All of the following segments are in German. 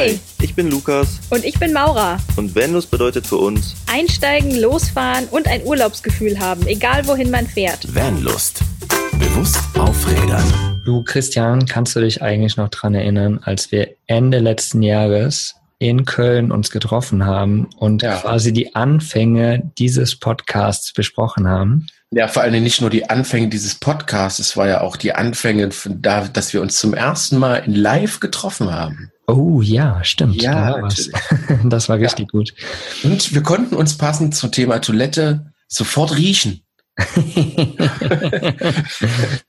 Hi, ich bin Lukas. Und ich bin Maura. Und Vanlust bedeutet für uns Einsteigen, losfahren und ein Urlaubsgefühl haben, egal wohin man fährt. Vanlust. Bewusst aufrädern. Du, Christian, kannst du dich eigentlich noch dran erinnern, als wir Ende letzten Jahres in Köln uns getroffen haben und ja. quasi die Anfänge dieses Podcasts besprochen haben? Ja, vor allem nicht nur die Anfänge dieses Podcasts, es war ja auch die Anfänge, von da, dass wir uns zum ersten Mal in Live getroffen haben. Oh ja, stimmt. Ja, da das war richtig ja. gut. Und wir konnten uns passend zum Thema Toilette sofort riechen.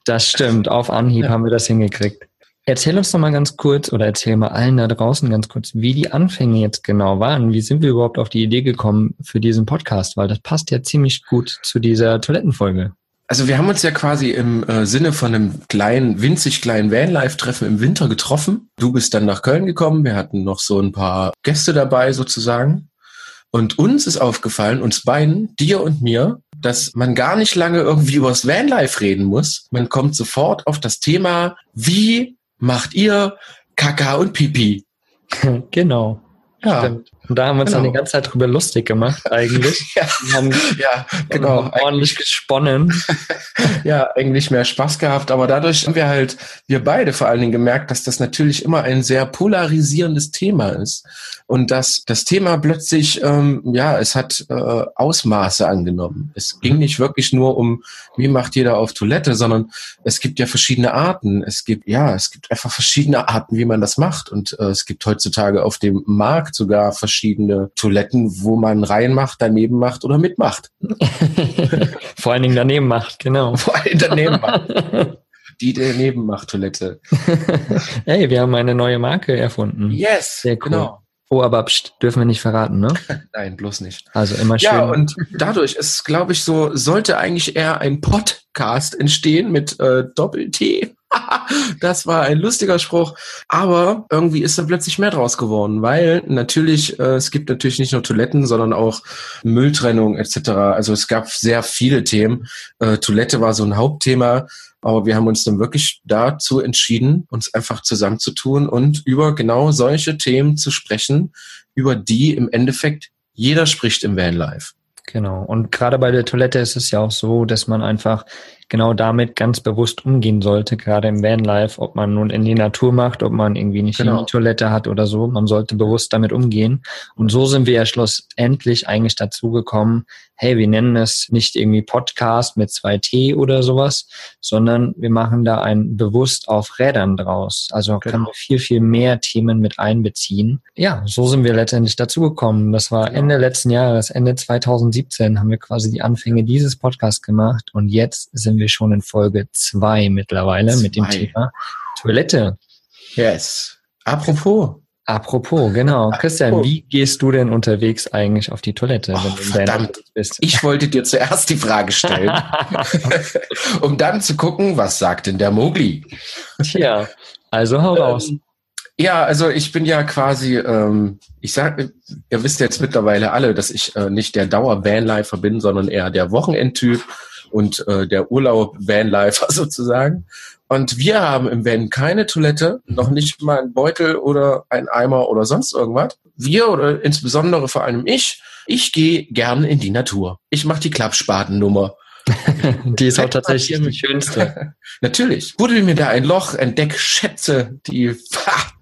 das stimmt. Auf Anhieb ja. haben wir das hingekriegt. Erzähl uns doch mal ganz kurz oder erzähl mal allen da draußen ganz kurz, wie die Anfänge jetzt genau waren. Wie sind wir überhaupt auf die Idee gekommen für diesen Podcast? Weil das passt ja ziemlich gut zu dieser Toilettenfolge. Also wir haben uns ja quasi im äh, Sinne von einem kleinen, winzig kleinen Vanlife-Treffen im Winter getroffen. Du bist dann nach Köln gekommen. Wir hatten noch so ein paar Gäste dabei sozusagen. Und uns ist aufgefallen, uns beiden, dir und mir, dass man gar nicht lange irgendwie über das Vanlife reden muss. Man kommt sofort auf das Thema, wie macht ihr Kaka und Pipi. genau. Ja. Stimmt. Und da haben wir uns genau. dann die ganze Zeit drüber lustig gemacht, eigentlich. ja, wir haben, ja, genau. Haben ordentlich gesponnen. ja, eigentlich mehr Spaß gehabt. Aber dadurch haben wir halt, wir beide vor allen Dingen gemerkt, dass das natürlich immer ein sehr polarisierendes Thema ist. Und dass das Thema plötzlich, ähm, ja, es hat äh, Ausmaße angenommen. Es ging nicht wirklich nur um, wie macht jeder auf Toilette, sondern es gibt ja verschiedene Arten. Es gibt, ja, es gibt einfach verschiedene Arten, wie man das macht. Und äh, es gibt heutzutage auf dem Markt sogar verschiedene verschiedene Toiletten, wo man reinmacht, daneben macht oder mitmacht. Vor allen Dingen daneben macht, genau. Vor allen Dingen daneben macht. Die daneben macht Toilette. hey, wir haben eine neue Marke erfunden. Yes, Sehr cool. genau. Oh, aber pst, dürfen wir nicht verraten, ne? Nein, bloß nicht. Also immer schön. Ja, und dadurch ist, glaube ich, so, sollte eigentlich eher ein Podcast entstehen mit äh, Doppel-T. das war ein lustiger Spruch. Aber irgendwie ist da plötzlich mehr draus geworden, weil natürlich, äh, es gibt natürlich nicht nur Toiletten, sondern auch Mülltrennung etc. Also es gab sehr viele Themen. Äh, Toilette war so ein Hauptthema. Aber wir haben uns dann wirklich dazu entschieden, uns einfach zusammenzutun und über genau solche Themen zu sprechen, über die im Endeffekt jeder spricht im Vanlife. Genau. Und gerade bei der Toilette ist es ja auch so, dass man einfach genau damit ganz bewusst umgehen sollte, gerade im Vanlife, ob man nun in die Natur macht, ob man irgendwie nicht genau. die Toilette hat oder so. Man sollte bewusst damit umgehen. Und so sind wir ja schlussendlich eigentlich dazu gekommen, hey, wir nennen es nicht irgendwie Podcast mit zwei T oder sowas, sondern wir machen da ein bewusst auf Rädern draus. Also genau. können wir viel, viel mehr Themen mit einbeziehen. Ja, so sind wir letztendlich dazu gekommen. Das war genau. Ende letzten Jahres, Ende 2017 haben wir quasi die Anfänge dieses Podcasts gemacht und jetzt sind wir wir schon in Folge zwei mittlerweile zwei. mit dem Thema Toilette. Yes. Apropos. Apropos, genau. Apropos. Christian, wie gehst du denn unterwegs eigentlich auf die Toilette, wenn oh, du verdammt. bist? Ich wollte dir zuerst die Frage stellen, um dann zu gucken, was sagt denn der Mogli? Tja, also hau raus. Ähm, ja, also ich bin ja quasi, ähm, ich sag, ihr wisst jetzt mittlerweile alle, dass ich äh, nicht der Dauer-Vanlifer bin, sondern eher der Wochenendtyp und äh, der Urlaub Vanlifer sozusagen. Und wir haben im Van keine Toilette, noch nicht mal ein Beutel oder ein Eimer oder sonst irgendwas. Wir oder insbesondere vor allem ich, ich gehe gern in die Natur. Ich mache die Klappspatennummer. die ist auch tatsächlich die schönste. Natürlich. Buddel mir da ein Loch, entdeck Schätze, die,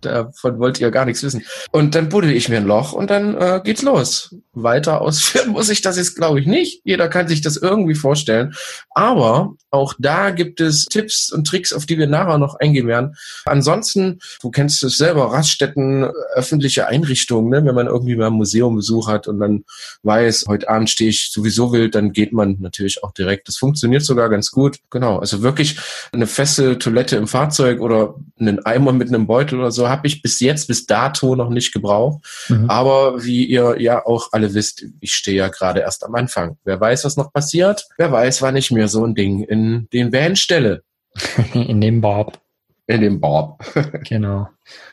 davon wollt ihr gar nichts wissen. Und dann buddel ich mir ein Loch und dann äh, geht's los. Weiter ausführen muss ich das jetzt, glaube ich, nicht. Jeder kann sich das irgendwie vorstellen. Aber auch da gibt es Tipps und Tricks, auf die wir nachher noch eingehen werden. Ansonsten, du kennst es selber, Raststätten, öffentliche Einrichtungen, ne? wenn man irgendwie mal ein Museum Besuch hat und dann weiß, heute Abend stehe ich sowieso wild, dann geht man natürlich auch direkt. Das funktioniert sogar ganz gut. Genau, also wirklich eine feste Toilette im Fahrzeug oder einen Eimer mit einem Beutel oder so habe ich bis jetzt, bis dato noch nicht gebraucht. Mhm. Aber wie ihr ja auch alle wisst, ich stehe ja gerade erst am Anfang. Wer weiß, was noch passiert? Wer weiß, wann ich mir so ein Ding in den Van stelle. in dem Bob. In dem Bob. genau.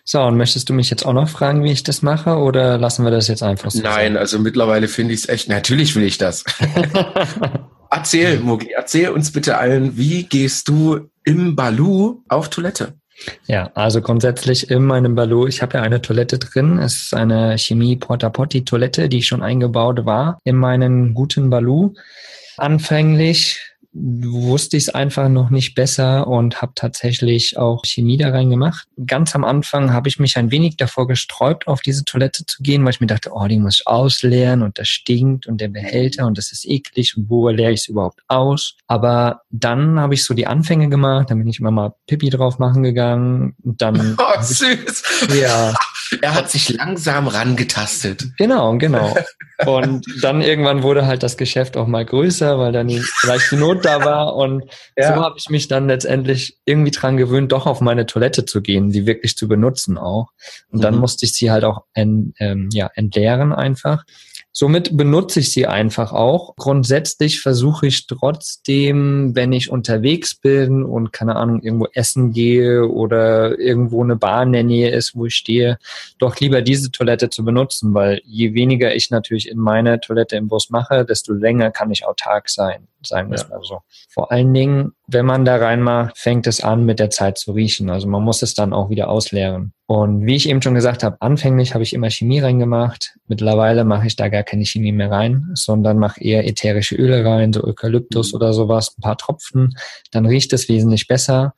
So, und möchtest du mich jetzt auch noch fragen, wie ich das mache, oder lassen wir das jetzt einfach so? Nein, sein? also mittlerweile finde ich es echt, natürlich will ich das. erzähl, Mugi, erzähl uns bitte allen, wie gehst du im Balu auf Toilette? Ja, also grundsätzlich in meinem Balou, ich habe ja eine Toilette drin. Es ist eine Chemie Porta Potti Toilette, die schon eingebaut war in meinen guten Balou. Anfänglich wusste ich es einfach noch nicht besser und habe tatsächlich auch Chemie da rein gemacht. Ganz am Anfang habe ich mich ein wenig davor gesträubt, auf diese Toilette zu gehen, weil ich mir dachte, oh, die muss ich ausleeren und das stinkt und der Behälter und das ist eklig und wo leere ich es überhaupt aus? Aber dann habe ich so die Anfänge gemacht, dann bin ich immer mal Pipi drauf machen gegangen und dann... Oh, süß! Ich, ja. Er hat sich langsam rangetastet. Genau, genau. Und dann irgendwann wurde halt das Geschäft auch mal größer, weil dann vielleicht die Not da war. Und ja. so habe ich mich dann letztendlich irgendwie dran gewöhnt, doch auf meine Toilette zu gehen, die wirklich zu benutzen auch. Und dann mhm. musste ich sie halt auch en, ähm, ja, entleeren einfach. Somit benutze ich sie einfach auch. Grundsätzlich versuche ich trotzdem, wenn ich unterwegs bin und keine Ahnung, irgendwo essen gehe oder irgendwo eine Bar in der Nähe ist, wo ich stehe, doch lieber diese Toilette zu benutzen, weil je weniger ich natürlich in meine Toilette im Bus mache, desto länger kann ich autark sein, sagen wir ja. es mal so. Vor allen Dingen, wenn man da reinmacht, fängt es an, mit der Zeit zu riechen. Also man muss es dann auch wieder ausleeren. Und wie ich eben schon gesagt habe, anfänglich habe ich immer Chemie reingemacht. Mittlerweile mache ich da gar keine Chemie mehr rein, sondern mache eher ätherische Öle rein, so Eukalyptus mhm. oder sowas, ein paar Tropfen. Dann riecht es wesentlich besser.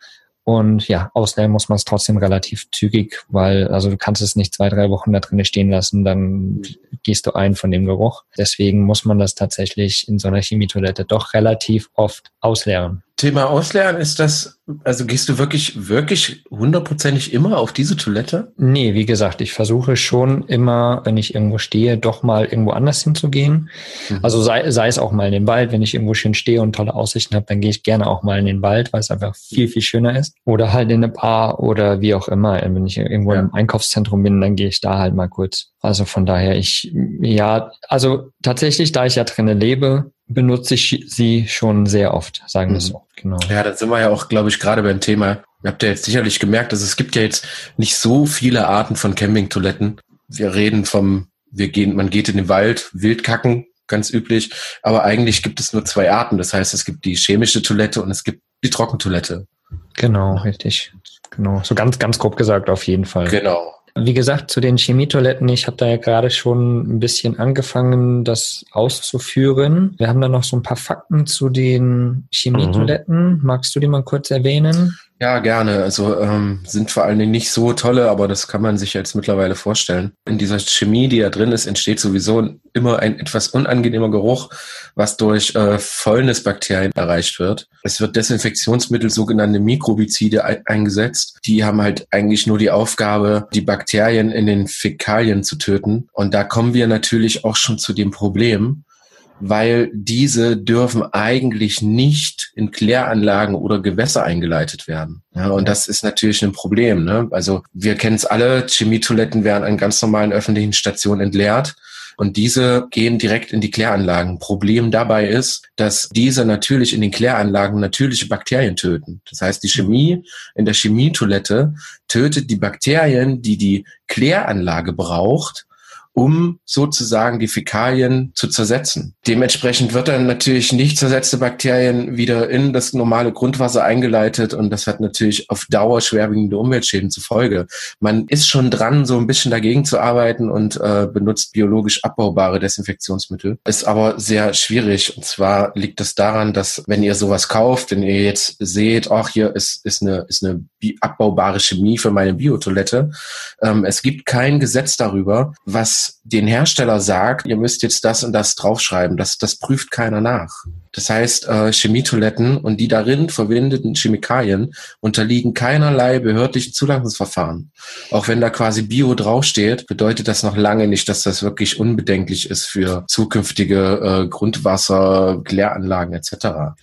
Und ja, ausleeren muss man es trotzdem relativ zügig, weil also du kannst es nicht zwei, drei Wochen da drin stehen lassen, dann gehst du ein von dem Geruch. Deswegen muss man das tatsächlich in so einer Chemietoilette doch relativ oft ausleeren. Thema Ausleeren ist das, also gehst du wirklich, wirklich hundertprozentig immer auf diese Toilette? Nee, wie gesagt, ich versuche schon immer, wenn ich irgendwo stehe, doch mal irgendwo anders hinzugehen. Mhm. Also sei, sei es auch mal in den Wald, wenn ich irgendwo schön stehe und tolle Aussichten habe, dann gehe ich gerne auch mal in den Wald, weil es einfach viel, viel schöner ist. Oder halt in eine Bar oder wie auch immer. Wenn ich irgendwo ja. im Einkaufszentrum bin, dann gehe ich da halt mal kurz. Also von daher, ich, ja, also tatsächlich, da ich ja drinnen lebe, benutze ich sie schon sehr oft, sagen wir mhm. so. Genau. Ja, da sind wir ja auch, glaube ich, gerade beim Thema. Ihr habt ja jetzt sicherlich gemerkt, dass es gibt ja jetzt nicht so viele Arten von Campingtoiletten. Wir reden vom, wir gehen, man geht in den Wald, Wildkacken, ganz üblich. Aber eigentlich gibt es nur zwei Arten. Das heißt, es gibt die chemische Toilette und es gibt die Trockentoilette. Genau, richtig. Genau. So ganz, ganz grob gesagt auf jeden Fall. Genau. Wie gesagt, zu den Chemietoiletten, ich habe da ja gerade schon ein bisschen angefangen, das auszuführen. Wir haben da noch so ein paar Fakten zu den Chemietoiletten. Mhm. Magst du die mal kurz erwähnen? Ja, gerne. Also ähm, sind vor allen Dingen nicht so tolle, aber das kann man sich jetzt mittlerweile vorstellen. In dieser Chemie, die da drin ist, entsteht sowieso immer ein etwas unangenehmer Geruch, was durch äh, Fäulnisbakterien erreicht wird. Es wird Desinfektionsmittel, sogenannte Mikrobizide eingesetzt. Die haben halt eigentlich nur die Aufgabe, die Bakterien in den Fäkalien zu töten. Und da kommen wir natürlich auch schon zu dem Problem, weil diese dürfen eigentlich nicht in Kläranlagen oder Gewässer eingeleitet werden. Ja, und das ist natürlich ein Problem. Ne? Also wir kennen es alle, Chemietoiletten werden an ganz normalen öffentlichen Stationen entleert. Und diese gehen direkt in die Kläranlagen. Problem dabei ist, dass diese natürlich in den Kläranlagen natürliche Bakterien töten. Das heißt, die Chemie in der Chemietoilette tötet die Bakterien, die die Kläranlage braucht, um sozusagen die Fäkalien zu zersetzen. Dementsprechend wird dann natürlich nicht zersetzte Bakterien wieder in das normale Grundwasser eingeleitet und das hat natürlich auf Dauer schwerwiegende Umweltschäden zur Folge. Man ist schon dran, so ein bisschen dagegen zu arbeiten und äh, benutzt biologisch abbaubare Desinfektionsmittel. Ist aber sehr schwierig und zwar liegt das daran, dass wenn ihr sowas kauft, wenn ihr jetzt seht, ach hier ist, ist eine, ist eine abbaubare Chemie für meine Biotoilette, ähm, es gibt kein Gesetz darüber, was den Hersteller sagt, ihr müsst jetzt das und das draufschreiben. Das, das prüft keiner nach. Das heißt, äh, Chemietoiletten und die darin verwendeten Chemikalien unterliegen keinerlei behördlichen Zulassungsverfahren. Auch wenn da quasi Bio draufsteht, bedeutet das noch lange nicht, dass das wirklich unbedenklich ist für zukünftige äh, Grundwasser, Kläranlagen etc.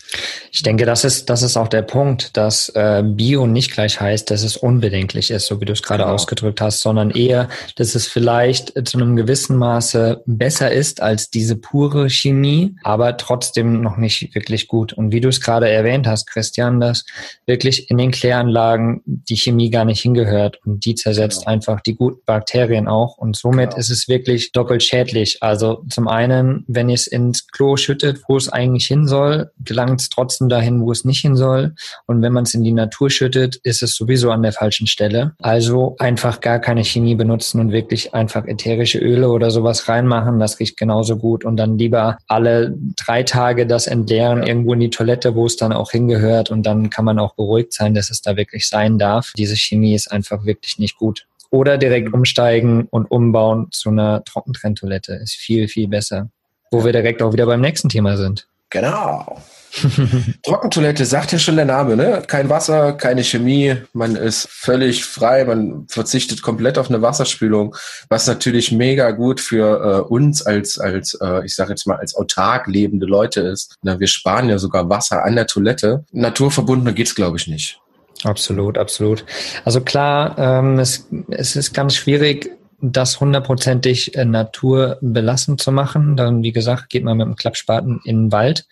Ich denke, das ist, das ist auch der Punkt, dass äh, Bio nicht gleich heißt, dass es unbedenklich ist, so wie du es gerade genau. ausgedrückt hast, sondern eher, dass es vielleicht zu einem gewissen Maße besser ist als diese pure Chemie, aber trotzdem noch nicht nicht wirklich gut. Und wie du es gerade erwähnt hast, Christian, dass wirklich in den Kläranlagen die Chemie gar nicht hingehört und die zersetzt genau. einfach die guten Bakterien auch. Und somit genau. ist es wirklich doppelt schädlich. Also zum einen, wenn ihr es ins Klo schüttet, wo es eigentlich hin soll, gelangt es trotzdem dahin, wo es nicht hin soll. Und wenn man es in die Natur schüttet, ist es sowieso an der falschen Stelle. Also einfach gar keine Chemie benutzen und wirklich einfach ätherische Öle oder sowas reinmachen. Das riecht genauso gut. Und dann lieber alle drei Tage das entleeren ja. irgendwo in die Toilette, wo es dann auch hingehört. Und dann kann man auch beruhigt sein, dass es da wirklich sein darf. Diese Chemie ist einfach wirklich nicht gut. Oder direkt umsteigen und umbauen zu einer Trockentrenntoilette ist viel, viel besser. Wo wir direkt auch wieder beim nächsten Thema sind. Genau. Trockentoilette sagt ja schon der Name, ne? Kein Wasser, keine Chemie, man ist völlig frei, man verzichtet komplett auf eine Wasserspülung, was natürlich mega gut für äh, uns als, als äh, ich sage jetzt mal, als autark lebende Leute ist. Na, wir sparen ja sogar Wasser an der Toilette. Naturverbundener geht's, glaube ich, nicht. Absolut, absolut. Also klar, ähm, es, es ist ganz schwierig, das hundertprozentig äh, naturbelassen zu machen. Dann, wie gesagt, geht man mit dem Klappspaten in den Wald,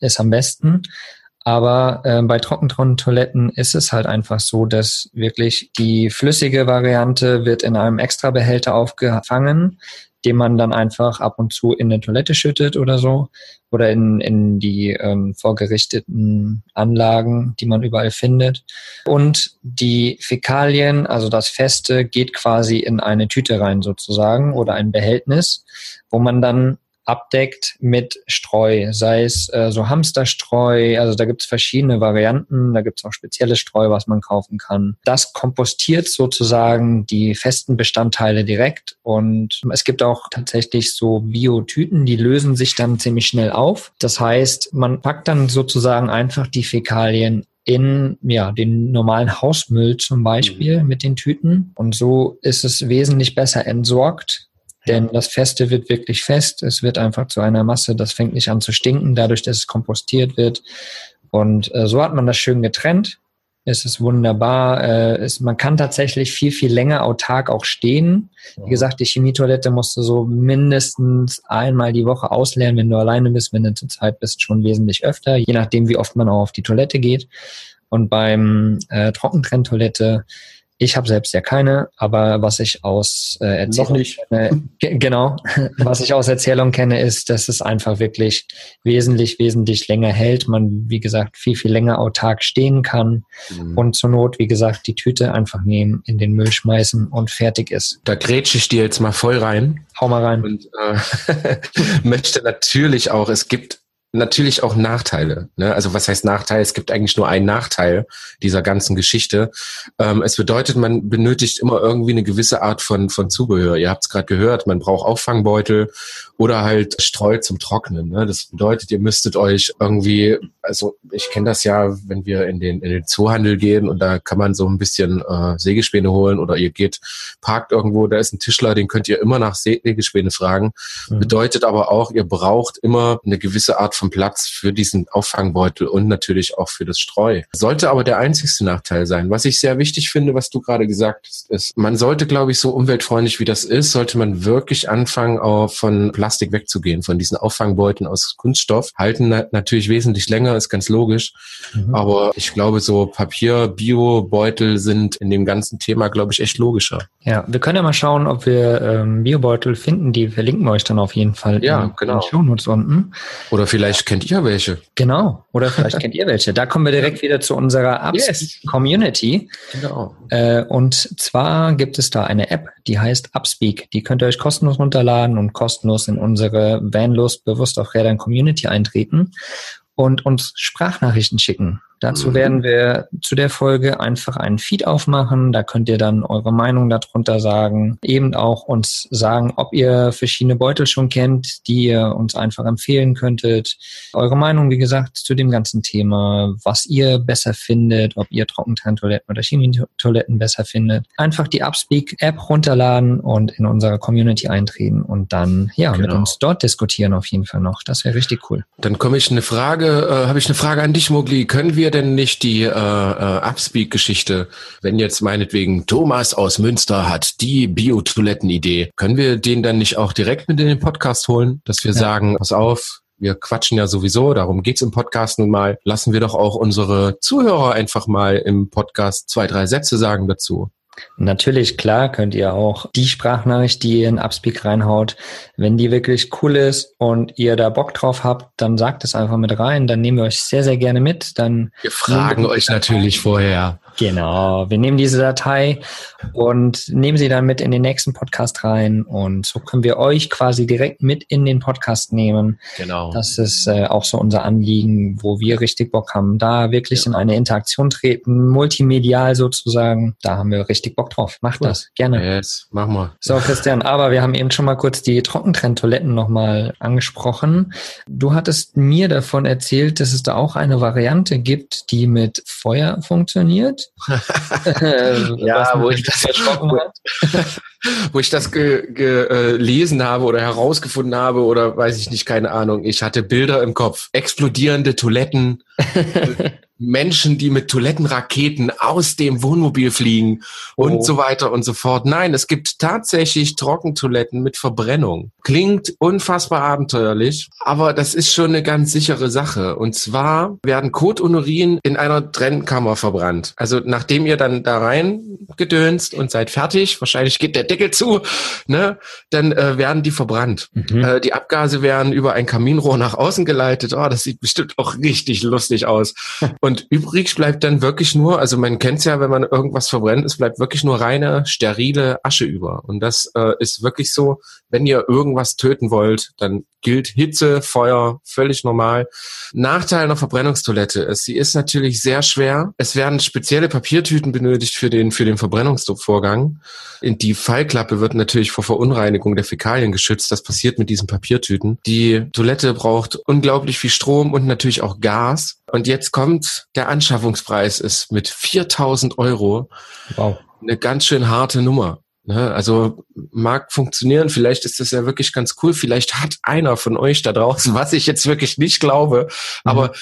ist am besten. Aber äh, bei Trockentoiletten ist es halt einfach so, dass wirklich die flüssige Variante wird in einem Extrabehälter aufgefangen den man dann einfach ab und zu in eine Toilette schüttet oder so oder in, in die ähm, vorgerichteten Anlagen, die man überall findet. Und die Fäkalien, also das Feste, geht quasi in eine Tüte rein sozusagen oder ein Behältnis, wo man dann abdeckt mit Streu, sei es äh, so Hamsterstreu, also da gibt es verschiedene Varianten, da gibt es auch spezielles Streu, was man kaufen kann. Das kompostiert sozusagen die festen Bestandteile direkt und es gibt auch tatsächlich so Biotüten, die lösen sich dann ziemlich schnell auf. Das heißt, man packt dann sozusagen einfach die Fäkalien in ja, den normalen Hausmüll zum Beispiel mhm. mit den Tüten. Und so ist es wesentlich besser entsorgt, denn das Feste wird wirklich fest. Es wird einfach zu einer Masse. Das fängt nicht an zu stinken, dadurch, dass es kompostiert wird. Und äh, so hat man das schön getrennt. Es ist wunderbar. Äh, es, man kann tatsächlich viel, viel länger autark auch stehen. Wie gesagt, die Chemietoilette musst du so mindestens einmal die Woche ausleeren, wenn du alleine bist. Wenn du zur Zeit bist, schon wesentlich öfter, je nachdem, wie oft man auch auf die Toilette geht. Und beim äh, Trockentrenntoilette ich habe selbst ja keine, aber was ich aus äh, Erzählung. Kenne, genau, was ich aus Erzählung kenne, ist, dass es einfach wirklich wesentlich, wesentlich länger hält. Man, wie gesagt, viel, viel länger autark stehen kann mhm. und zur Not, wie gesagt, die Tüte einfach nehmen, in den Müll schmeißen und fertig ist. Da grätsche ich dir jetzt mal voll rein. Hau mal rein. Und äh, möchte natürlich auch, es gibt natürlich auch Nachteile. Ne? Also was heißt Nachteil? Es gibt eigentlich nur einen Nachteil dieser ganzen Geschichte. Ähm, es bedeutet, man benötigt immer irgendwie eine gewisse Art von, von Zubehör. Ihr habt es gerade gehört, man braucht Auffangbeutel oder halt Streu zum Trocknen. Ne? Das bedeutet, ihr müsstet euch irgendwie, also ich kenne das ja, wenn wir in den, in den Zoohandel gehen und da kann man so ein bisschen äh, Sägespäne holen oder ihr geht, parkt irgendwo, da ist ein Tischler, den könnt ihr immer nach Sägespäne fragen. Mhm. Bedeutet aber auch, ihr braucht immer eine gewisse Art von Platz für diesen Auffangbeutel und natürlich auch für das Streu. Sollte aber der einzigste Nachteil sein. Was ich sehr wichtig finde, was du gerade gesagt hast, ist, man sollte, glaube ich, so umweltfreundlich wie das ist, sollte man wirklich anfangen, auch von Plastik wegzugehen, von diesen Auffangbeuteln aus Kunststoff. Halten natürlich wesentlich länger, ist ganz logisch. Mhm. Aber ich glaube, so Papier, Bio-Beutel sind in dem ganzen Thema, glaube ich, echt logischer. Ja, wir können ja mal schauen, ob wir ähm, Biobeutel finden. Die verlinken wir euch dann auf jeden Fall ja, in, genau. den Shownotes unten. Oder vielleicht kennt ihr welche. Genau, oder vielleicht kennt ihr welche. Da kommen wir direkt wieder zu unserer Upspeak-Community. Yes. Genau. Äh, und zwar gibt es da eine App, die heißt Upspeak. Die könnt ihr euch kostenlos runterladen und kostenlos in unsere Vanlos bewusst auf Rädern Community eintreten und uns Sprachnachrichten schicken. Dazu mhm. werden wir zu der Folge einfach einen Feed aufmachen. Da könnt ihr dann eure Meinung darunter sagen. Eben auch uns sagen, ob ihr verschiedene Beutel schon kennt, die ihr uns einfach empfehlen könntet. Eure Meinung, wie gesagt, zu dem ganzen Thema, was ihr besser findet, ob ihr Trockentrenntoiletten oder Chemietoiletten besser findet. Einfach die Upspeak-App runterladen und in unsere Community eintreten und dann ja genau. mit uns dort diskutieren auf jeden Fall noch. Das wäre richtig cool. Dann komme ich eine Frage, äh, habe ich eine Frage an dich, Mogli. Können wir wir denn nicht die äh, äh, Upspeak-Geschichte, wenn jetzt meinetwegen Thomas aus Münster hat die Biotoiletten-Idee, können wir den dann nicht auch direkt mit in den Podcast holen, dass wir ja. sagen, pass auf, wir quatschen ja sowieso, darum geht's im Podcast nun mal. Lassen wir doch auch unsere Zuhörer einfach mal im Podcast zwei, drei Sätze sagen dazu. Natürlich, klar, könnt ihr auch die Sprachnachricht, die ihr in Upspeak reinhaut, wenn die wirklich cool ist und ihr da Bock drauf habt, dann sagt es einfach mit rein, dann nehmen wir euch sehr, sehr gerne mit. Dann wir fragen euch natürlich vorher. Genau, wir nehmen diese Datei und nehmen sie dann mit in den nächsten Podcast rein und so können wir euch quasi direkt mit in den Podcast nehmen. Genau. Das ist äh, auch so unser Anliegen, wo wir richtig Bock haben, da wirklich ja. in eine Interaktion treten, multimedial sozusagen. Da haben wir richtig Bock drauf. Macht cool. das, gerne. Yes, mach mal. So, Christian, aber wir haben eben schon mal kurz die Trockentrenntoiletten nochmal angesprochen. Du hattest mir davon erzählt, dass es da auch eine Variante gibt, die mit Feuer funktioniert. ja, wo ich das erschrocken hat. wo ich das gelesen ge, äh, habe oder herausgefunden habe oder weiß ich nicht, keine Ahnung. Ich hatte Bilder im Kopf. Explodierende Toiletten, Menschen, die mit Toilettenraketen aus dem Wohnmobil fliegen und oh. so weiter und so fort. Nein, es gibt tatsächlich Trockentoiletten mit Verbrennung. Klingt unfassbar abenteuerlich, aber das ist schon eine ganz sichere Sache. Und zwar werden Kot und Urin in einer Trennkammer verbrannt. Also nachdem ihr dann da rein gedönst und seid fertig, wahrscheinlich geht der Deckel zu, ne, dann äh, werden die verbrannt. Mhm. Äh, die Abgase werden über ein Kaminrohr nach außen geleitet. Oh, das sieht bestimmt auch richtig lustig aus. Und übrig bleibt dann wirklich nur, also man kennt es ja, wenn man irgendwas verbrennt, es bleibt wirklich nur reine, sterile Asche über. Und das äh, ist wirklich so, wenn ihr irgendwas töten wollt, dann gilt Hitze, Feuer, völlig normal. Nachteil einer Verbrennungstoilette ist, sie ist natürlich sehr schwer. Es werden spezielle Papiertüten benötigt für den, für den Verbrennungsvorgang. Die Fallklappe wird natürlich vor Verunreinigung der Fäkalien geschützt. Das passiert mit diesen Papiertüten. Die Toilette braucht unglaublich viel Strom und natürlich auch Gas. Und jetzt kommt, der Anschaffungspreis ist mit 4000 Euro. Wow. Eine ganz schön harte Nummer. Ne? Also mag funktionieren, vielleicht ist das ja wirklich ganz cool, vielleicht hat einer von euch da draußen, was ich jetzt wirklich nicht glaube, mhm. aber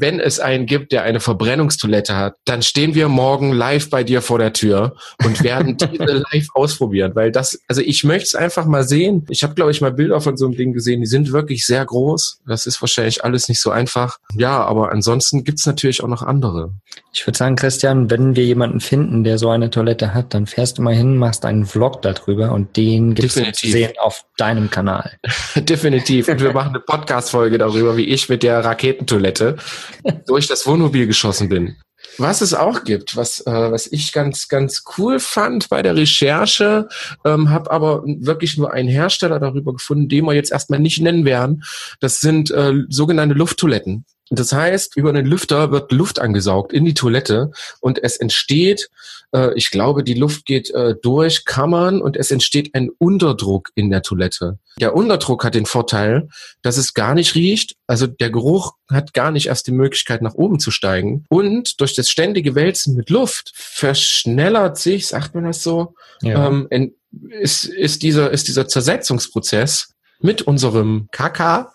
wenn es einen gibt, der eine Verbrennungstoilette hat, dann stehen wir morgen live bei dir vor der Tür und werden diese live ausprobieren, weil das, also ich möchte es einfach mal sehen. Ich habe, glaube ich, mal Bilder von so einem Ding gesehen, die sind wirklich sehr groß. Das ist wahrscheinlich alles nicht so einfach. Ja, aber ansonsten gibt's natürlich auch noch andere. Ich würde sagen, Christian, wenn wir jemanden finden, der so eine Toilette hat, dann fährst du mal hin, machst einen Vlog darüber und den gibt's zu sehen auf deinem Kanal. Definitiv. Und wir machen eine Podcast-Folge darüber, wie ich mit der Raketentoilette durch das Wohnmobil geschossen bin. Was es auch gibt, was, äh, was ich ganz, ganz cool fand bei der Recherche, ähm, habe aber wirklich nur einen Hersteller darüber gefunden, den wir jetzt erstmal nicht nennen werden. Das sind äh, sogenannte Lufttoiletten. Das heißt, über einen Lüfter wird Luft angesaugt in die Toilette und es entsteht, äh, ich glaube, die Luft geht äh, durch Kammern und es entsteht ein Unterdruck in der Toilette. Der Unterdruck hat den Vorteil, dass es gar nicht riecht, also der Geruch hat gar nicht erst die Möglichkeit nach oben zu steigen und durch das ständige Wälzen mit Luft verschnellert sich, sagt man das so, ja. ähm, ist, ist, dieser, ist dieser Zersetzungsprozess mit unserem Kaka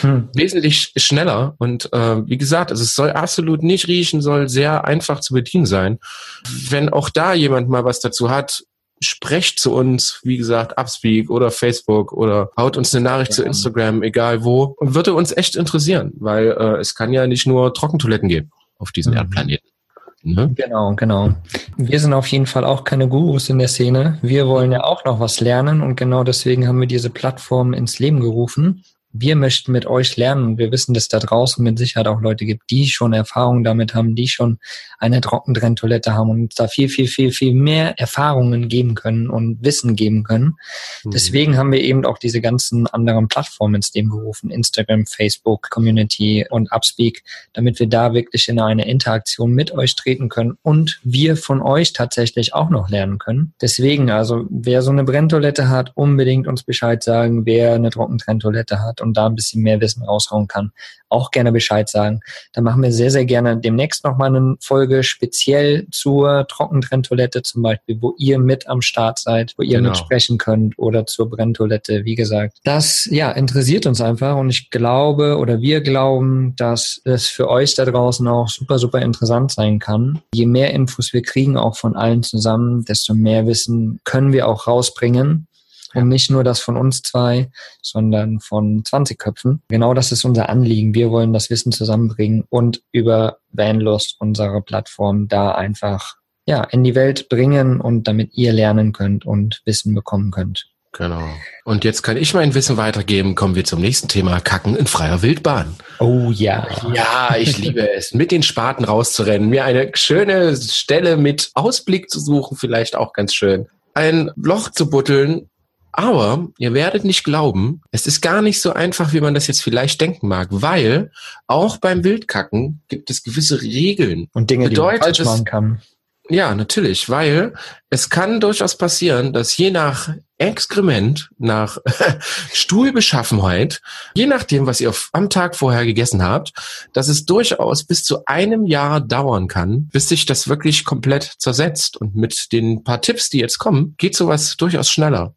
hm. wesentlich schneller. Und äh, wie gesagt, also es soll absolut nicht riechen, soll sehr einfach zu bedienen sein. Wenn auch da jemand mal was dazu hat, sprecht zu uns, wie gesagt, Upspeak oder Facebook oder haut uns eine Nachricht ja. zu Instagram, egal wo. Und würde uns echt interessieren, weil äh, es kann ja nicht nur Trockentoiletten geben auf diesem mhm. Erdplaneten. Ne? Genau, genau. Wir sind auf jeden Fall auch keine Gurus in der Szene. Wir wollen ja auch noch was lernen und genau deswegen haben wir diese Plattform ins Leben gerufen wir möchten mit euch lernen und wir wissen, dass da draußen mit Sicherheit auch Leute gibt, die schon Erfahrungen damit haben, die schon eine Trockentrenntoilette haben und uns da viel, viel, viel, viel mehr Erfahrungen geben können und Wissen geben können. Mhm. Deswegen haben wir eben auch diese ganzen anderen Plattformen ins Leben gerufen, Instagram, Facebook, Community und Upspeak, damit wir da wirklich in eine Interaktion mit euch treten können und wir von euch tatsächlich auch noch lernen können. Deswegen, also wer so eine Brenntoilette hat, unbedingt uns Bescheid sagen, wer eine Trockentrenntoilette hat und da ein bisschen mehr Wissen raushauen kann, auch gerne Bescheid sagen. Da machen wir sehr, sehr gerne demnächst nochmal eine Folge speziell zur Trockentrenntoilette zum Beispiel, wo ihr mit am Start seid, wo ihr genau. mitsprechen könnt oder zur Brenntoilette, wie gesagt. Das, ja, interessiert uns einfach und ich glaube oder wir glauben, dass es für euch da draußen auch super, super interessant sein kann. Je mehr Infos wir kriegen, auch von allen zusammen, desto mehr Wissen können wir auch rausbringen. Und nicht nur das von uns zwei, sondern von 20 Köpfen. Genau das ist unser Anliegen. Wir wollen das Wissen zusammenbringen und über Vanlust, unsere Plattform, da einfach ja, in die Welt bringen und damit ihr lernen könnt und Wissen bekommen könnt. Genau. Und jetzt kann ich mein Wissen weitergeben. Kommen wir zum nächsten Thema. Kacken in freier Wildbahn. Oh ja. Ja, ich liebe es. Mit den Spaten rauszurennen, mir eine schöne Stelle mit Ausblick zu suchen, vielleicht auch ganz schön. Ein Loch zu buddeln. Aber ihr werdet nicht glauben, es ist gar nicht so einfach, wie man das jetzt vielleicht denken mag, weil auch beim Wildkacken gibt es gewisse Regeln. Und Dinge, Bedeutet, die man falsch machen kann. Ja, natürlich, weil es kann durchaus passieren, dass je nach Exkrement, nach Stuhlbeschaffenheit, je nachdem, was ihr am Tag vorher gegessen habt, dass es durchaus bis zu einem Jahr dauern kann, bis sich das wirklich komplett zersetzt. Und mit den paar Tipps, die jetzt kommen, geht sowas durchaus schneller.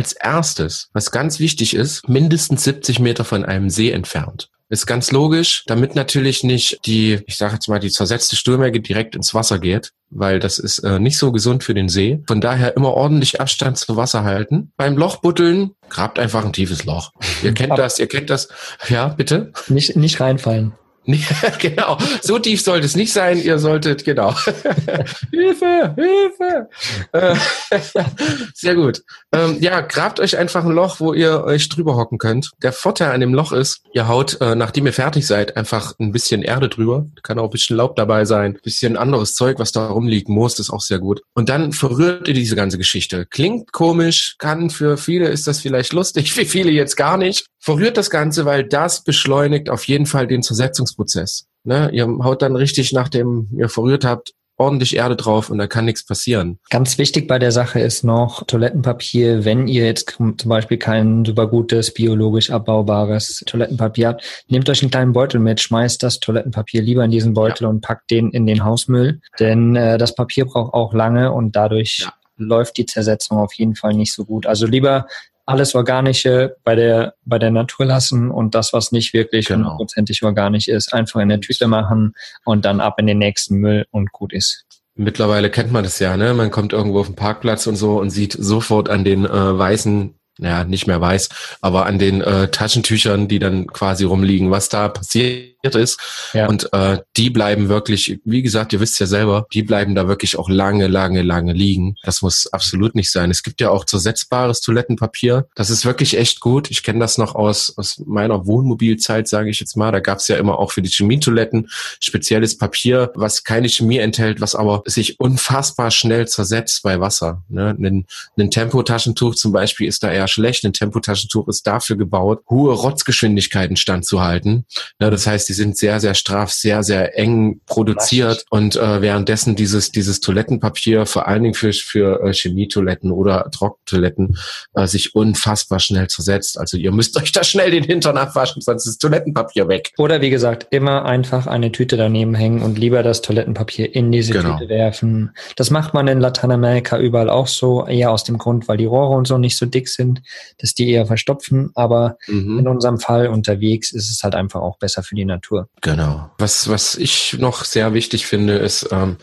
Als erstes, was ganz wichtig ist, mindestens 70 Meter von einem See entfernt. Ist ganz logisch, damit natürlich nicht die, ich sage jetzt mal, die zersetzte Stuhlmenge direkt ins Wasser geht, weil das ist äh, nicht so gesund für den See. Von daher immer ordentlich Abstand zum Wasser halten. Beim Lochbuddeln grabt einfach ein tiefes Loch. Ihr kennt das, ihr kennt das. Ja, bitte? Nicht, nicht reinfallen. genau, so tief sollte es nicht sein. Ihr solltet, genau. Hilfe, Hilfe. Äh, sehr gut. Ähm, ja, grabt euch einfach ein Loch, wo ihr euch drüber hocken könnt. Der Vorteil an dem Loch ist, ihr haut, äh, nachdem ihr fertig seid, einfach ein bisschen Erde drüber. Kann auch ein bisschen Laub dabei sein, ein bisschen anderes Zeug, was da rumliegt. Moos ist auch sehr gut. Und dann verrührt ihr diese ganze Geschichte. Klingt komisch, kann für viele ist das vielleicht lustig, für viele jetzt gar nicht. Verrührt das Ganze, weil das beschleunigt auf jeden Fall den Zersetzungsprozess. Ne? Ihr haut dann richtig, nachdem ihr verrührt habt, ordentlich Erde drauf und da kann nichts passieren. Ganz wichtig bei der Sache ist noch Toilettenpapier. Wenn ihr jetzt zum Beispiel kein super gutes, biologisch abbaubares Toilettenpapier habt, nehmt euch einen kleinen Beutel mit, schmeißt das Toilettenpapier lieber in diesen Beutel ja. und packt den in den Hausmüll. Denn äh, das Papier braucht auch lange und dadurch ja. läuft die Zersetzung auf jeden Fall nicht so gut. Also lieber alles Organische bei der, bei der Natur lassen und das, was nicht wirklich genau. hundertprozentig genau. organisch ist, einfach in der Tüte machen und dann ab in den nächsten Müll und gut ist. Mittlerweile kennt man das ja, ne? Man kommt irgendwo auf den Parkplatz und so und sieht sofort an den äh, weißen naja, nicht mehr weiß, aber an den äh, Taschentüchern, die dann quasi rumliegen, was da passiert ist. Ja. Und äh, die bleiben wirklich, wie gesagt, ihr wisst ja selber, die bleiben da wirklich auch lange, lange, lange liegen. Das muss absolut nicht sein. Es gibt ja auch zersetzbares Toilettenpapier. Das ist wirklich echt gut. Ich kenne das noch aus, aus meiner Wohnmobilzeit, sage ich jetzt mal. Da gab es ja immer auch für die Chemietoiletten spezielles Papier, was keine Chemie enthält, was aber sich unfassbar schnell zersetzt bei Wasser. Ne? Ein, ein Tempotaschentuch zum Beispiel ist da eher schlecht. Ein Tempotaschentuch ist dafür gebaut, hohe Rotzgeschwindigkeiten standzuhalten. Ja, das heißt, die sind sehr, sehr straff, sehr, sehr eng produziert und äh, währenddessen dieses, dieses Toilettenpapier vor allen Dingen für, für äh, Chemietoiletten oder Trockentoiletten äh, sich unfassbar schnell zersetzt. Also ihr müsst euch da schnell den Hintern abwaschen, sonst ist Toilettenpapier weg. Oder wie gesagt, immer einfach eine Tüte daneben hängen und lieber das Toilettenpapier in diese genau. Tüte werfen. Das macht man in Lateinamerika überall auch so, eher aus dem Grund, weil die Rohre und so nicht so dick sind dass die eher verstopfen. Aber mhm. in unserem Fall unterwegs ist es halt einfach auch besser für die Natur. Genau. Was, was ich noch sehr wichtig finde, ist, ähm,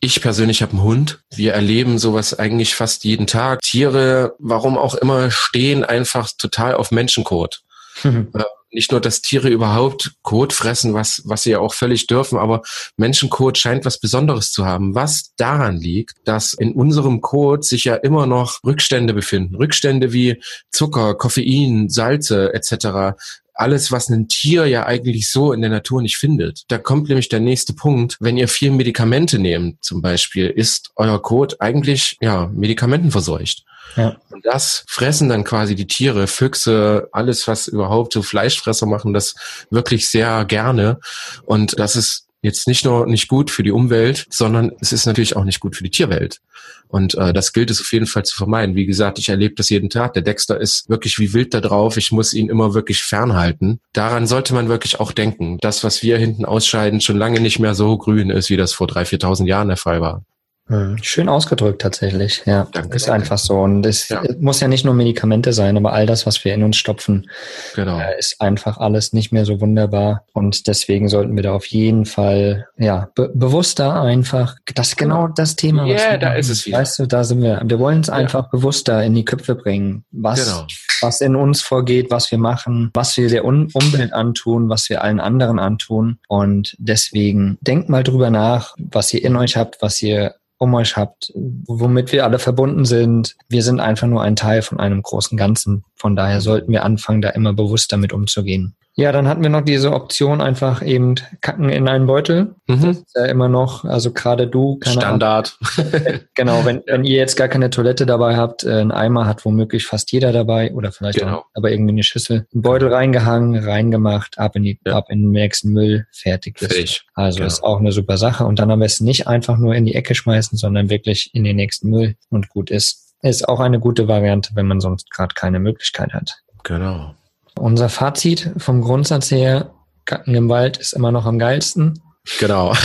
ich persönlich habe einen Hund. Wir erleben sowas eigentlich fast jeden Tag. Tiere, warum auch immer, stehen einfach total auf Menschenkot. Mhm. Äh, nicht nur, dass Tiere überhaupt Kot fressen, was, was sie ja auch völlig dürfen, aber Menschenkot scheint was Besonderes zu haben. Was daran liegt, dass in unserem Kot sich ja immer noch Rückstände befinden. Rückstände wie Zucker, Koffein, Salze etc alles, was ein Tier ja eigentlich so in der Natur nicht findet. Da kommt nämlich der nächste Punkt. Wenn ihr viel Medikamente nehmt, zum Beispiel, ist euer Kot eigentlich, ja, medikamentenverseucht. Ja. Und das fressen dann quasi die Tiere, Füchse, alles, was überhaupt so Fleischfresser machen, das wirklich sehr gerne. Und das ist jetzt nicht nur nicht gut für die Umwelt, sondern es ist natürlich auch nicht gut für die Tierwelt. Und äh, das gilt es auf jeden Fall zu vermeiden. Wie gesagt, ich erlebe das jeden Tag. Der Dexter ist wirklich wie wild da drauf. Ich muss ihn immer wirklich fernhalten. Daran sollte man wirklich auch denken. Das, was wir hinten ausscheiden, schon lange nicht mehr so grün ist, wie das vor 3.000, 4.000 Jahren der Fall war. Hm, Schön ausgedrückt tatsächlich, ja. Danke, ist danke. einfach so. Und es Ja. muss ja nicht nur Medikamente sein, aber all das, was wir in uns stopfen, Genau. äh, ist einfach alles nicht mehr so wunderbar. Und deswegen sollten wir da auf jeden Fall, ja, be bewusster einfach, das ist genau das Thema. was Ja, wir da ist es wieder. Weißt du, da sind wir. Wir wollen es einfach bewusster in die Köpfe bringen, was, Genau. was in uns vorgeht, was wir machen, was wir der Un Umwelt antun, was wir allen anderen antun. Und deswegen denkt mal drüber nach, was ihr in euch habt, was ihr um euch habt, womit wir alle verbunden sind. Wir sind einfach nur ein Teil von einem großen Ganzen. Von daher sollten wir anfangen, da immer bewusst damit umzugehen. Ja, dann hatten wir noch diese Option, einfach eben kacken in einen Beutel. Mhm. Ist ja immer noch, also gerade du, Standard. Genau, wenn, wenn ihr jetzt gar keine Toilette dabei habt, äh, ein Eimer hat womöglich fast jeder dabei oder vielleicht Genau. auch, aber irgendwie eine Schüssel, einen Beutel reingehangen, reingemacht, ab in die, Ja. ab in den nächsten Müll, fertig. Fertig. Also Genau. ist auch eine super Sache und dann am besten nicht einfach nur in die Ecke schmeißen, sondern wirklich in den nächsten Müll und gut ist. Ist auch eine gute Variante, wenn man sonst gerade keine Möglichkeit hat. Genau. Unser Fazit vom Grundsatz her, Kacken im Wald ist immer noch am geilsten. Genau.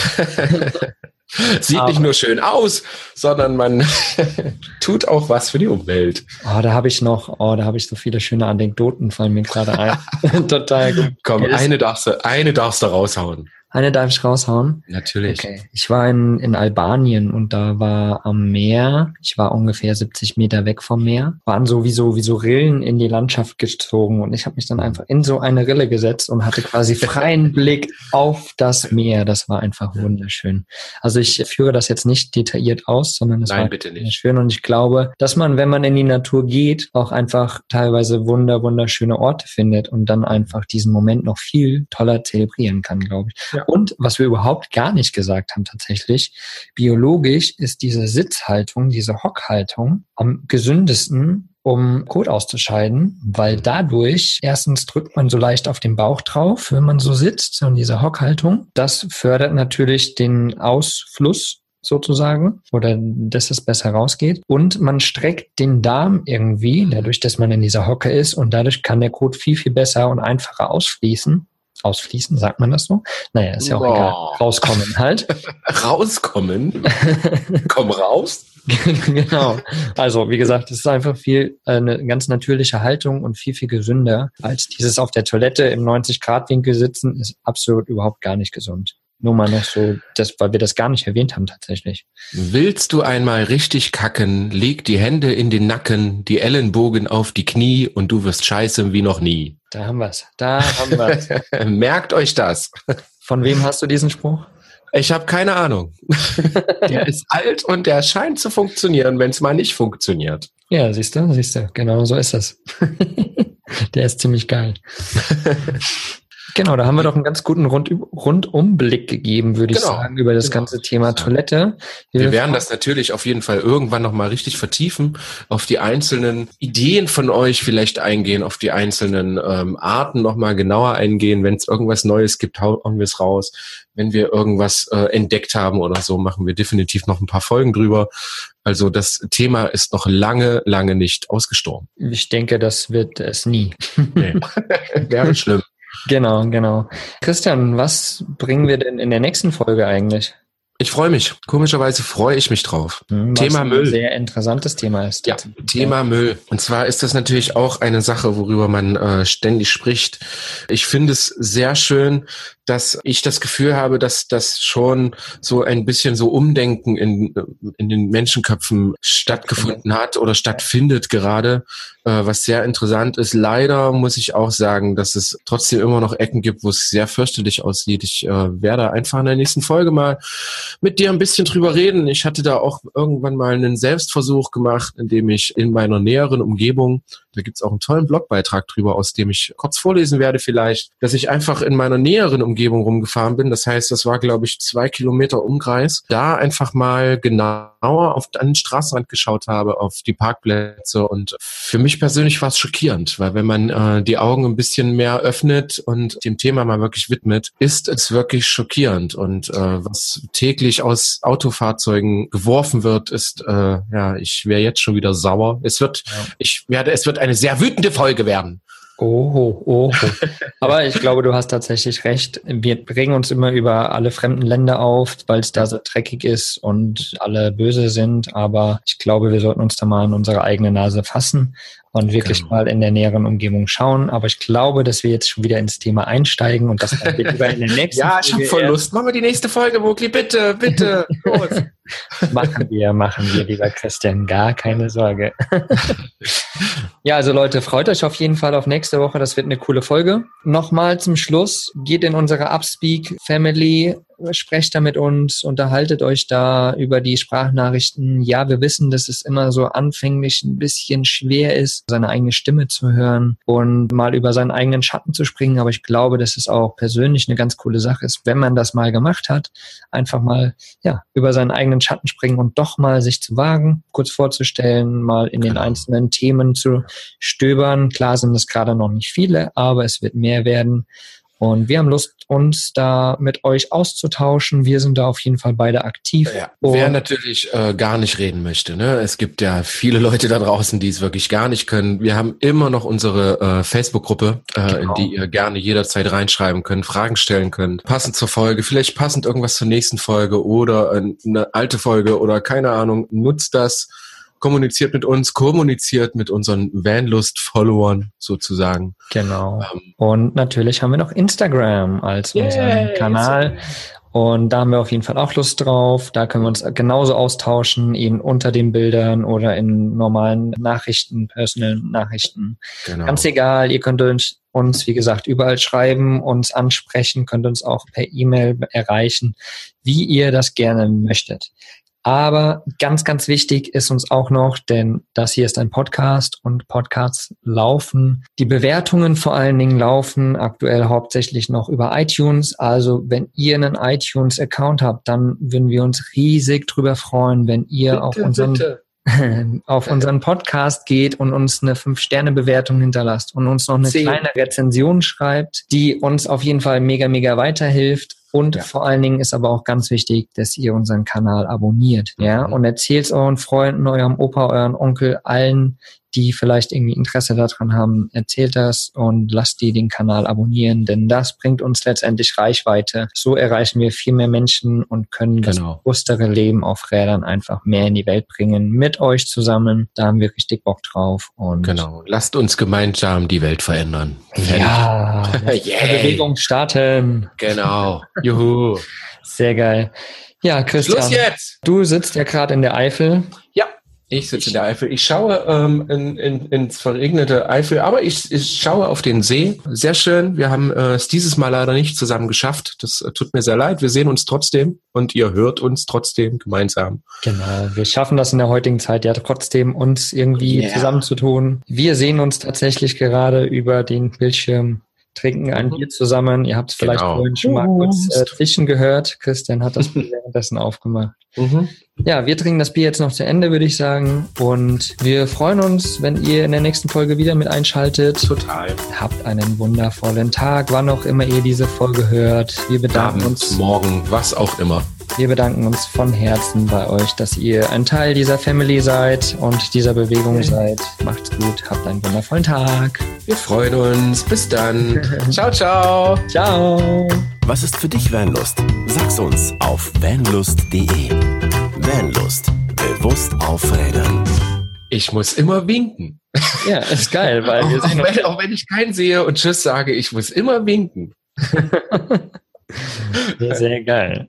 Sieht Aber- nicht nur schön aus, sondern man tut auch was für die Umwelt. Oh, da habe ich noch, oh, da habe ich so viele schöne Anekdoten, fallen mir gerade ein. Total gut. Komm, eine darfst du, eine darfst du raushauen. Eine darf ich raushauen. Natürlich. Okay. Ich war in, in Albanien und da war am Meer, ich war ungefähr 70 Meter weg vom Meer, waren so wie so, wie so Rillen in die Landschaft gezogen und ich habe mich dann einfach in so eine Rille gesetzt und hatte quasi freien Blick auf das Meer. Das war einfach wunderschön. Also ich führe das jetzt nicht detailliert aus, sondern es Nein, war bitte nicht. schön und ich glaube, dass man, wenn man in die Natur geht, auch einfach teilweise wunder, wunderschöne Orte findet und dann einfach diesen Moment noch viel toller zelebrieren kann, glaube ich. Ja. Und was wir überhaupt gar nicht gesagt haben tatsächlich, biologisch ist diese Sitzhaltung, diese Hockhaltung am gesündesten, um Kot auszuscheiden, weil dadurch erstens drückt man so leicht auf den Bauch drauf, wenn man so sitzt und diese Hockhaltung. Das fördert natürlich den Ausfluss sozusagen oder dass es besser rausgeht. Und man streckt den Darm irgendwie, dadurch, dass man in dieser Hocke ist und dadurch kann der Kot viel, viel besser und einfacher ausfließen. Ausfließen, sagt man das so? Naja, ist ja auch Boah. egal. Rauskommen halt. Rauskommen. Komm raus. genau. Also, wie gesagt, es ist einfach viel, äh, eine ganz natürliche Haltung und viel, viel gesünder als dieses auf der Toilette im 90-Grad-Winkel sitzen, ist absolut überhaupt gar nicht gesund. Nur mal noch so, das, weil wir das gar nicht erwähnt haben tatsächlich. Willst du einmal richtig kacken, leg die Hände in den Nacken, die Ellenbogen auf die Knie und du wirst scheiße wie noch nie. Da haben wir's. Da haben wir's. Merkt euch das. Von wem hast du diesen Spruch? Ich habe keine Ahnung. der ist alt und der scheint zu funktionieren, wenn es mal nicht funktioniert. Ja, siehst du, siehst du, genau so ist es. Der ist ziemlich geil. Genau, da haben wir doch einen ganz guten Rund Rundumblick gegeben, würde ich Genau, sagen, über das genau. ganze Thema Toilette. Wir werden das natürlich auf jeden Fall irgendwann nochmal richtig vertiefen, auf die einzelnen Ideen von euch vielleicht eingehen, auf die einzelnen ähm, Arten nochmal genauer eingehen. Wenn es irgendwas Neues gibt, hauen wir es raus. Wenn wir irgendwas äh, entdeckt haben oder so, machen wir definitiv noch ein paar Folgen drüber. Also das Thema ist noch lange, lange nicht ausgestorben. Ich denke, das wird es nie. Nee. Wäre schlimm. Genau, genau. Christian, was bringen wir denn in der nächsten Folge eigentlich? Ich freue mich. Komischerweise freue ich mich drauf. Hm, Thema ein Müll. Sehr interessantes Thema ist. Ja, Thema Müll. Und zwar ist das natürlich auch eine Sache, worüber man äh, ständig spricht. Ich finde es sehr schön, dass ich das Gefühl habe, dass das schon so ein bisschen so Umdenken in, in den Menschenköpfen stattgefunden hat oder stattfindet gerade, äh, was sehr interessant ist. Leider muss ich auch sagen, dass es trotzdem immer noch Ecken gibt, wo es sehr fürchterlich aussieht. Ich äh, werde einfach in der nächsten Folge mal mit dir ein bisschen drüber reden. Ich hatte da auch irgendwann mal einen Selbstversuch gemacht, indem ich in meiner näheren Umgebung, da gibt's auch einen tollen Blogbeitrag drüber, aus dem ich kurz vorlesen werde vielleicht, dass ich einfach in meiner näheren Umgebung rumgefahren bin. Das heißt, das war, glaube ich, zwei Kilometer Umkreis. Da einfach mal genauer auf den Straßenrand geschaut habe, auf die Parkplätze. Und für mich persönlich war es schockierend, weil wenn man äh, die Augen ein bisschen mehr öffnet und dem Thema mal wirklich widmet, ist es wirklich schockierend. Und äh, was täglich aus Autofahrzeugen geworfen wird, ist, äh, ja, ich wäre jetzt schon wieder sauer. Es wird, Ja. ich werde, es wird eine sehr wütende Folge werden. Oh, oh. Aber ich glaube, du hast tatsächlich recht. Wir bringen uns immer über alle fremden Länder auf, weil es da so dreckig ist und alle böse sind. Aber ich glaube, wir sollten uns da mal an unsere eigene Nase fassen und wirklich genau. mal in der näheren Umgebung schauen. Aber ich glaube, dass wir jetzt schon wieder ins Thema einsteigen und das dann lieber in der nächsten Ja, ich habe voll Lust. Machen wir die nächste Folge, Mokli, bitte, bitte. machen wir, machen wir, lieber Christian, gar keine Sorge. ja, also Leute, freut euch auf jeden Fall auf nächste Woche. Das wird eine coole Folge. Nochmal zum Schluss, geht in unsere Upspeak Family sprecht da mit uns, unterhaltet euch da über die Sprachnachrichten. Ja, wir wissen, dass es immer so anfänglich ein bisschen schwer ist, seine eigene Stimme zu hören und mal über seinen eigenen Schatten zu springen. Aber ich glaube, dass es auch persönlich eine ganz coole Sache ist, wenn man das mal gemacht hat, einfach mal, ja, über seinen eigenen Schatten springen und doch mal sich zu wagen, kurz vorzustellen, mal in den genau. einzelnen Themen zu stöbern. Klar sind es gerade noch nicht viele, aber es wird mehr werden. Und wir haben Lust, uns da mit euch auszutauschen. Wir sind da auf jeden Fall beide aktiv. Ja, wer natürlich äh, gar nicht reden möchte, ne? Es gibt ja viele Leute da draußen, die es wirklich gar nicht können. Wir haben immer noch unsere äh, Facebook-Gruppe, äh, genau. in die ihr gerne jederzeit reinschreiben könnt, Fragen stellen könnt, passend zur Folge, vielleicht passend irgendwas zur nächsten Folge oder äh, eine alte Folge oder keine Ahnung. Nutzt das kommuniziert mit uns, kommuniziert mit unseren Vanlust-Followern sozusagen. Genau. Ähm, und natürlich haben wir noch Instagram als yeah, unseren Kanal. Und da haben wir auf jeden Fall auch Lust drauf. Da können wir uns genauso austauschen, eben unter den Bildern oder in normalen Nachrichten, personellen Nachrichten. Genau. Ganz egal, ihr könnt uns, uns, wie gesagt, überall schreiben, uns ansprechen, könnt uns auch per E-Mail erreichen, wie ihr das gerne möchtet. Aber ganz, ganz wichtig ist uns auch noch, denn das hier ist ein Podcast und Podcasts laufen. Die Bewertungen vor allen Dingen laufen aktuell hauptsächlich noch über iTunes. Also wenn ihr einen iTunes-Account habt, dann würden wir uns riesig drüber freuen, wenn ihr bitte, auf unseren bitte auf unseren Podcast geht und uns eine 5-Sterne-Bewertung hinterlasst und uns noch eine Zehn. kleine Rezension schreibt, die uns auf jeden Fall mega, mega weiterhilft. Und ja. vor allen Dingen ist aber auch ganz wichtig, dass ihr unseren Kanal abonniert, ja, mhm. und erzählt es euren Freunden, eurem Opa, euren Onkel, allen, die vielleicht irgendwie Interesse daran haben, erzählt das und lasst die den Kanal abonnieren, denn das bringt uns letztendlich Reichweite. So erreichen wir viel mehr Menschen und können das genau. bewusstere Leben auf Rädern einfach mehr in die Welt bringen mit euch zusammen. Da haben wir richtig Bock drauf und genau. Lasst uns gemeinsam die Welt verändern. Ja, yeah. Bewegung starten. Genau. Juhu. Sehr geil. Ja, Christian. Schluss jetzt. Du sitzt ja gerade in der Eifel. Ja. Ich sitze in der Eifel. Ich schaue ähm, in, in, ins verregnete Eifel, aber ich, ich schaue auf den See. Sehr schön. Wir haben äh, es dieses Mal leider nicht zusammen geschafft. Das äh, tut mir sehr leid. Wir sehen uns trotzdem und ihr hört uns trotzdem gemeinsam. Genau. Wir schaffen das in der heutigen Zeit ja trotzdem, uns irgendwie yeah. zusammenzutun. Wir sehen uns tatsächlich gerade über den Bildschirm trinken ein Bier zusammen. Ihr habt es vielleicht genau. vorhin schon mal kurz äh, zischen gehört. Christian hat das Bier währenddessen aufgemacht. Mhm. Ja, wir trinken das Bier jetzt noch zu Ende, würde ich sagen. Und wir freuen uns, wenn ihr in der nächsten Folge wieder mit einschaltet. Total. Habt einen wundervollen Tag, wann auch immer ihr diese Folge hört. Wir bedanken Abend, uns. Morgen, was auch immer. Wir bedanken uns von Herzen bei euch, dass ihr ein Teil dieser Family seid und dieser Bewegung okay. seid. Macht's gut, habt einen wundervollen Tag. Wir freuen uns. Bis dann. ciao, ciao. Ciao. Was ist für dich Vanlust? Sag's uns auf vanlust.de. Vanlust. Bewusst aufrädern. Ich muss immer winken. Ja, ist geil, weil wir auch, wenn, auch wenn ich keinen sehe und Tschüss sage, ich muss immer winken. sehr, sehr geil.